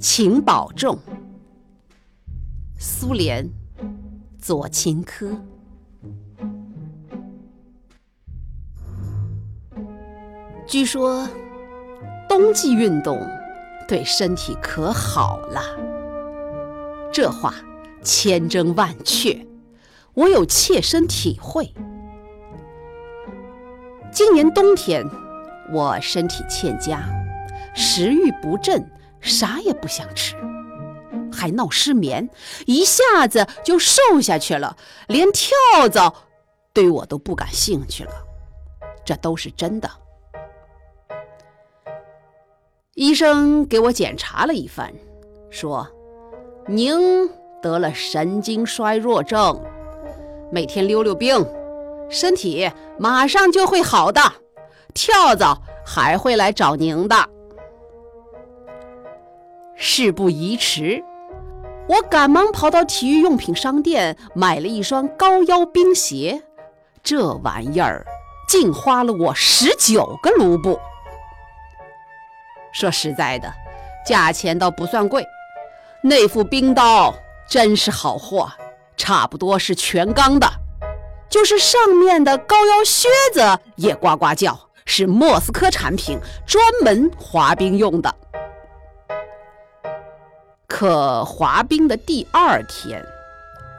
请保重。苏联左琴科。据说冬季运动对身体可好了，这话千真万确，我有切身体会。今年冬天我身体欠佳，食欲不振，啥也不想吃。还闹失眠，一下子就瘦下去了，连跳蚤对我都不感兴趣了，这都是真的。医生给我检查了一番，说：“您得了神经衰弱症，每天溜溜冰，身体马上就会好的，跳蚤还会来找您的。”事不宜迟。我赶忙跑到体育用品商店买了一双高腰冰鞋，这玩意儿竟花了我十九个卢布。说实在的，价钱倒不算贵，那副冰刀真是好货，差不多是全钢的，就是上面的高腰靴子也呱呱叫，是莫斯科产品，专门滑冰用的。可滑冰的第二天，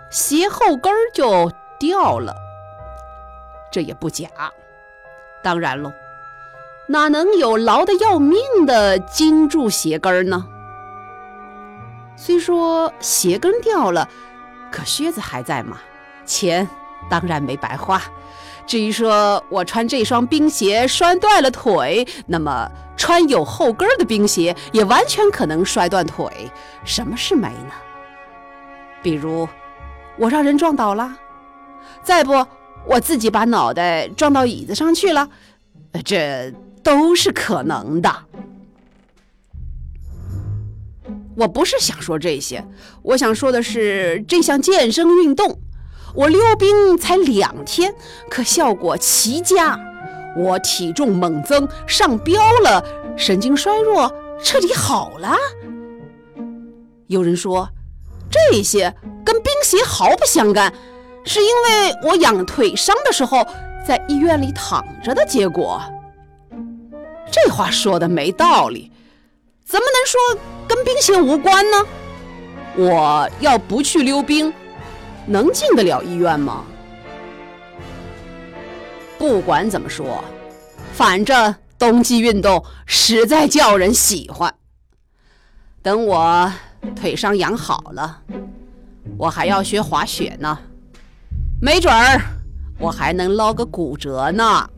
鞋后跟儿就掉了，这也不假。当然喽，哪能有牢得要命的金柱鞋跟儿呢？虽说鞋跟掉了，可靴子还在嘛，钱当然没白花。至于说我穿这双冰鞋摔断了腿，那么穿有后跟的冰鞋也完全可能摔断腿。什么是没呢？比如我让人撞倒了，再不我自己把脑袋撞到椅子上去了，这都是可能的。我不是想说这些，我想说的是这项健身运动。我溜冰才两天，可效果奇佳。我体重猛增，上标了，神经衰弱彻底好了。有人说，这些跟冰鞋毫不相干，是因为我养腿伤的时候在医院里躺着的结果。这话说的没道理，怎么能说跟冰鞋无关呢？我要不去溜冰。能进得了医院吗？不管怎么说，反正冬季运动实在叫人喜欢。等我腿伤养好了，我还要学滑雪呢，没准儿我还能捞个骨折呢。